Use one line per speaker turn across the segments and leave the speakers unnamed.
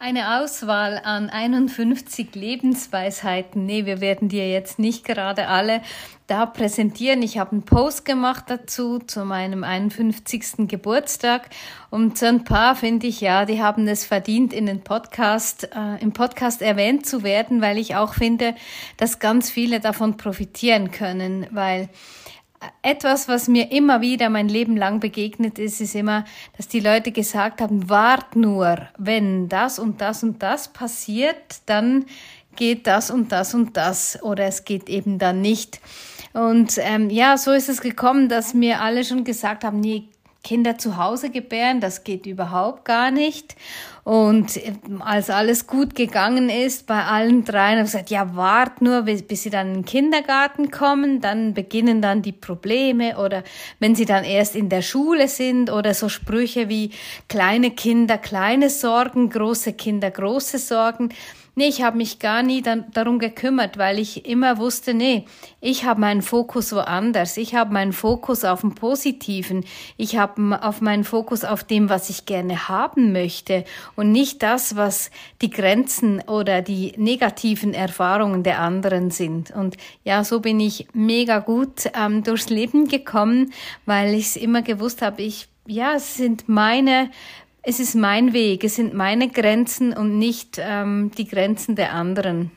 Eine Auswahl an 51 Lebensweisheiten. Nee, wir werden dir jetzt nicht gerade alle da präsentieren. Ich habe einen Post gemacht dazu zu meinem 51. Geburtstag und so ein paar finde ich ja, die haben es verdient, in den Podcast, äh, im Podcast erwähnt zu werden, weil ich auch finde, dass ganz viele davon profitieren können, weil etwas, was mir immer wieder mein Leben lang begegnet ist, ist immer, dass die Leute gesagt haben, wart nur, wenn das und das und das passiert, dann geht das und das und das oder es geht eben dann nicht. Und ähm, ja, so ist es gekommen, dass mir alle schon gesagt haben, nee, Kinder zu Hause gebären, das geht überhaupt gar nicht. Und ähm, als alles gut gegangen ist, bei allen dreien habe ich gesagt, ja, wart nur, bis, bis sie dann in den Kindergarten kommen, dann beginnen dann die Probleme oder wenn sie dann erst in der Schule sind oder so Sprüche wie kleine Kinder, kleine Sorgen, große Kinder, große Sorgen. Nee, ich habe mich gar nie dann, darum gekümmert, weil ich immer wusste, nee, ich habe meinen Fokus woanders. Ich habe meinen Fokus auf dem Positiven. Ich habe auf meinen Fokus auf dem, was ich gerne haben möchte und nicht das, was die Grenzen oder die negativen Erfahrungen der anderen sind. Und ja, so bin ich mega gut ähm, durchs Leben gekommen, weil ich es immer gewusst habe, ich ja, es sind meine es ist mein Weg, es sind meine Grenzen und nicht ähm, die Grenzen der anderen.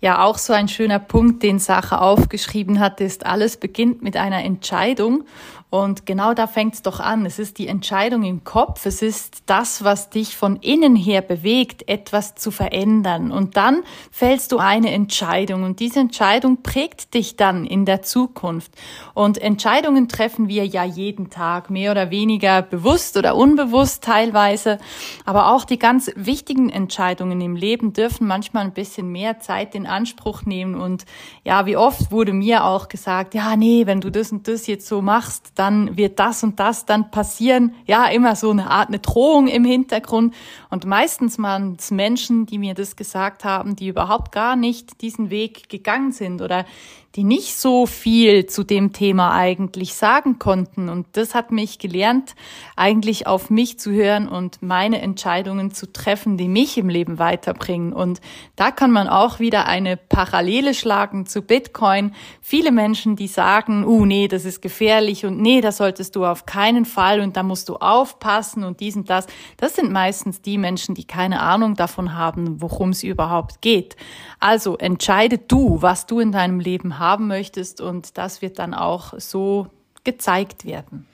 Ja, auch so ein schöner Punkt, den Sache aufgeschrieben hat, ist, alles beginnt mit einer Entscheidung. Und genau da fängt es doch an. Es ist die Entscheidung im Kopf. Es ist das, was dich von innen her bewegt, etwas zu verändern. Und dann fällst du eine Entscheidung. Und diese Entscheidung prägt dich dann in der Zukunft. Und Entscheidungen treffen wir ja jeden Tag, mehr oder weniger bewusst oder unbewusst teilweise. Aber auch die ganz wichtigen Entscheidungen im Leben dürfen manchmal ein bisschen mehr Zeit in Anspruch nehmen. Und ja, wie oft wurde mir auch gesagt, ja, nee, wenn du das und das jetzt so machst, dann wird das und das dann passieren. Ja, immer so eine Art, eine Drohung im Hintergrund. Und meistens waren es Menschen, die mir das gesagt haben, die überhaupt gar nicht diesen Weg gegangen sind oder die nicht so viel zu dem Thema eigentlich sagen konnten. Und das hat mich gelernt, eigentlich auf mich zu hören und meine Entscheidungen zu treffen, die mich im Leben weiterbringen. Und da kann man auch wieder eine Parallele schlagen zu Bitcoin. Viele Menschen, die sagen, uh, nee, das ist gefährlich und nee, da solltest du auf keinen Fall und da musst du aufpassen und dies und das. Das sind meistens die Menschen, die keine Ahnung davon haben, worum es überhaupt geht. Also entscheide du, was du in deinem Leben haben möchtest und das wird dann auch so gezeigt werden.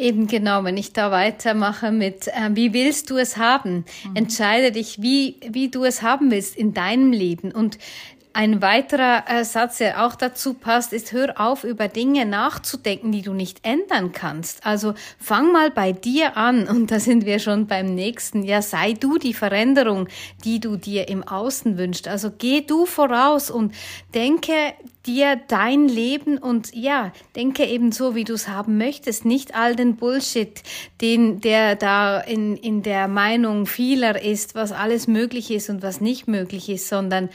Eben genau, wenn ich da weitermache mit, äh, wie willst du es haben? Mhm. Entscheide dich, wie, wie du es haben willst in deinem Leben. Und ein weiterer äh, Satz, der auch dazu passt, ist, hör auf, über Dinge nachzudenken, die du nicht ändern kannst. Also fang mal bei dir an und da sind wir schon beim nächsten. Ja, sei du die Veränderung, die du dir im Außen wünschst. Also geh du voraus und denke dir dein Leben und ja, denke eben so, wie du es haben möchtest. Nicht all den Bullshit, den, der da in, in der Meinung vieler ist, was alles möglich ist und was nicht möglich ist, sondern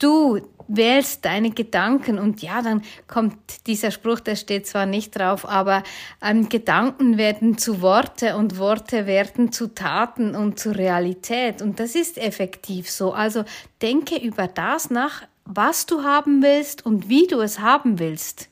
du wählst deine Gedanken und ja, dann kommt dieser Spruch, der steht zwar nicht drauf, aber ähm, Gedanken werden zu Worte und Worte werden zu Taten und zu Realität und das ist effektiv so. Also denke über das nach, was du haben willst und wie du es haben willst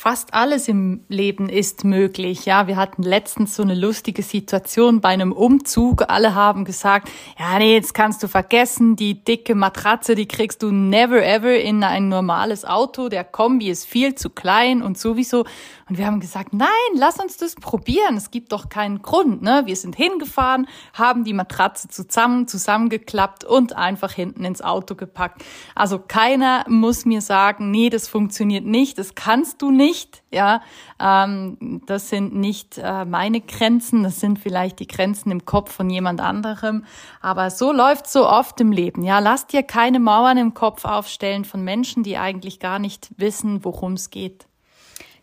fast alles im Leben ist möglich. Ja, wir hatten letztens so eine lustige Situation bei einem Umzug. Alle haben gesagt, ja, nee, jetzt kannst du vergessen, die dicke Matratze, die kriegst du never ever in ein normales Auto. Der Kombi ist viel zu klein und sowieso. Und wir haben gesagt, nein, lass uns das probieren. Es gibt doch keinen Grund, ne? Wir sind hingefahren, haben die Matratze zusammen, zusammengeklappt und einfach hinten ins Auto gepackt. Also keiner muss mir sagen, nee, das funktioniert nicht, das kannst du nicht nicht, ja, ähm, das sind nicht äh, meine Grenzen, das sind vielleicht die Grenzen im Kopf von jemand anderem, aber so läuft so oft im Leben, ja, lass dir keine Mauern im Kopf aufstellen von Menschen, die eigentlich gar nicht wissen, worum es geht.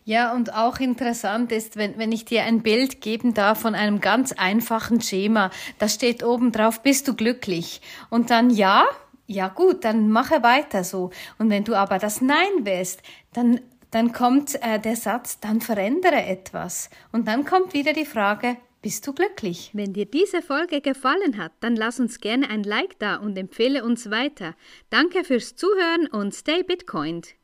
Ja, und auch interessant ist, wenn, wenn ich dir ein Bild geben darf von einem ganz einfachen Schema, da steht oben drauf, bist du glücklich? Und dann ja, ja gut, dann mache weiter so. Und wenn du aber das Nein wählst, dann dann kommt äh, der Satz, dann verändere etwas. Und dann kommt wieder die Frage, bist du glücklich?
Wenn dir diese Folge gefallen hat, dann lass uns gerne ein Like da und empfehle uns weiter. Danke fürs Zuhören und stay Bitcoined.